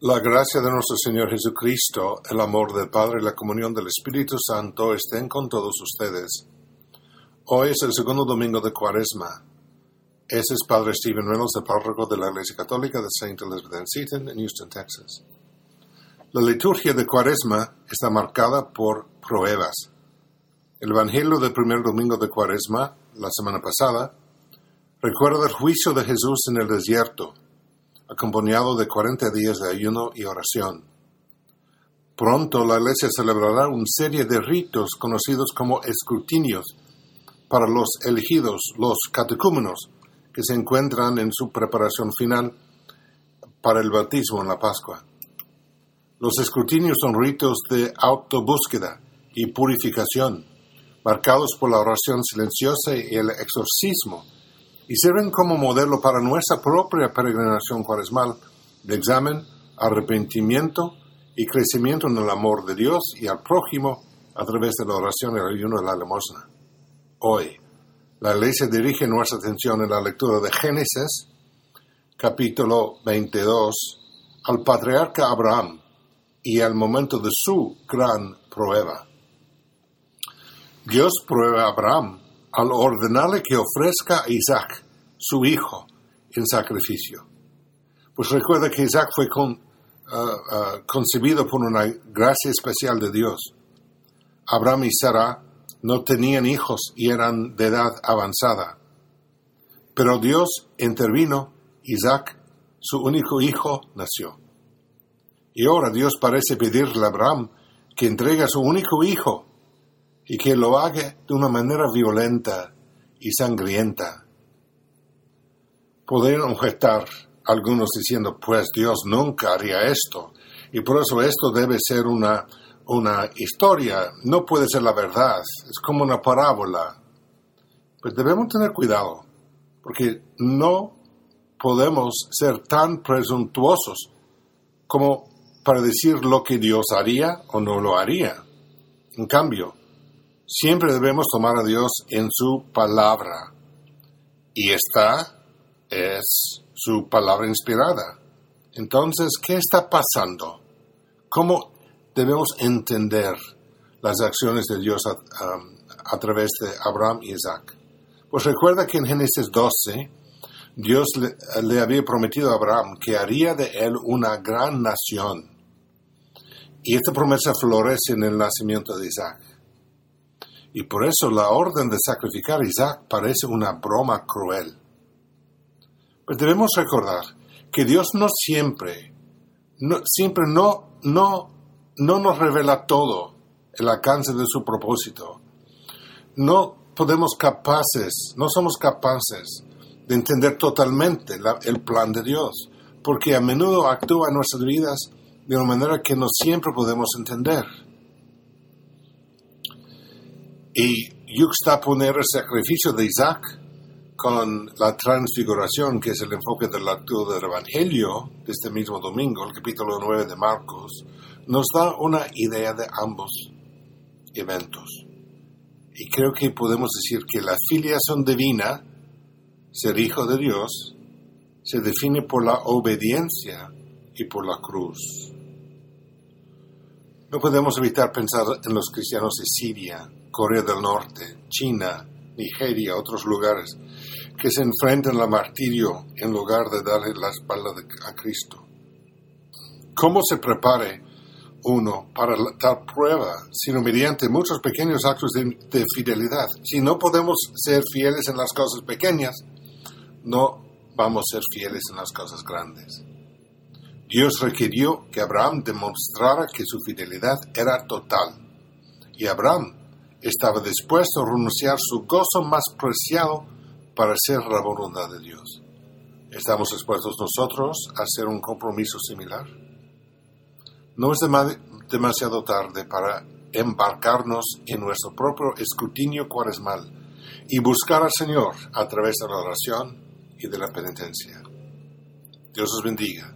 La gracia de nuestro Señor Jesucristo, el amor del Padre y la comunión del Espíritu Santo estén con todos ustedes. Hoy es el segundo domingo de Cuaresma. Ese es Padre Stephen Reynolds, el párroco de la Iglesia Católica de St. Elizabeth and Seton en Houston, Texas. La liturgia de Cuaresma está marcada por pruebas. El Evangelio del primer domingo de Cuaresma, la semana pasada, recuerda el juicio de Jesús en el desierto acompañado de 40 días de ayuno y oración. Pronto la Iglesia celebrará una serie de ritos conocidos como escrutinios para los elegidos, los catecúmenos, que se encuentran en su preparación final para el bautismo en la Pascua. Los escrutinios son ritos de autobúsqueda y purificación, marcados por la oración silenciosa y el exorcismo y sirven como modelo para nuestra propia peregrinación cuaresmal de examen, arrepentimiento y crecimiento en el amor de Dios y al prójimo a través de la oración y el ayuno de la limosna. Hoy, la Iglesia dirige nuestra atención en la lectura de Génesis, capítulo 22, al patriarca Abraham y al momento de su gran prueba. Dios prueba a Abraham al ordenarle que ofrezca a Isaac, su hijo, en sacrificio. Pues recuerda que Isaac fue uh, uh, concebido por una gracia especial de Dios. Abraham y Sara no tenían hijos y eran de edad avanzada. Pero Dios intervino, Isaac, su único hijo, nació. Y ahora Dios parece pedirle a Abraham que entregue a su único hijo y que lo haga de una manera violenta y sangrienta. Podrían objetar algunos diciendo, pues Dios nunca haría esto, y por eso esto debe ser una, una historia, no puede ser la verdad, es como una parábola. Pues debemos tener cuidado, porque no podemos ser tan presuntuosos como para decir lo que Dios haría o no lo haría. En cambio, Siempre debemos tomar a Dios en su palabra. Y esta es su palabra inspirada. Entonces, ¿qué está pasando? ¿Cómo debemos entender las acciones de Dios a, través de Abraham y Isaac? Pues recuerda que en Génesis 12, Dios le, le había prometido a Abraham que haría de él una gran nación. Y esta promesa florece en el nacimiento de Isaac. Y por eso la orden de sacrificar a Isaac parece una broma cruel. Pues debemos recordar que Dios no siempre, no, siempre no, no, no nos revela todo el alcance de su propósito. No podemos capaces, no somos capaces de entender totalmente el plan de Dios, porque a menudo actúa en nuestras vidas de una manera que no siempre podemos entender y poner el sacrificio de Isaac con la transfiguración, que es el enfoque del acto del Evangelio de este mismo domingo, el capítulo 9 de Marcos, nos da una idea de ambos eventos. Y creo que podemos decir que la filiación divina, ser hijo de Dios, se define por la obediencia y por la cruz. No podemos evitar pensar en los cristianos de Siria, Corea del Norte, China, Nigeria, otros lugares, que se enfrentan al martirio en lugar de darle la espalda a Cristo. ¿Cómo se prepare uno para tal prueba, sino mediante muchos pequeños actos de, de fidelidad? Si no podemos ser fieles en las cosas pequeñas, no vamos a ser fieles en las cosas grandes. Dios requirió que Abraham demostrara que su fidelidad era total. Y Abraham estaba dispuesto a renunciar su gozo más preciado para hacer la voluntad de Dios. ¿Estamos dispuestos nosotros a hacer un compromiso similar? No es demasiado tarde para embarcarnos en nuestro propio escrutinio cuaresmal y buscar al Señor a través de la oración y de la penitencia. Dios os bendiga.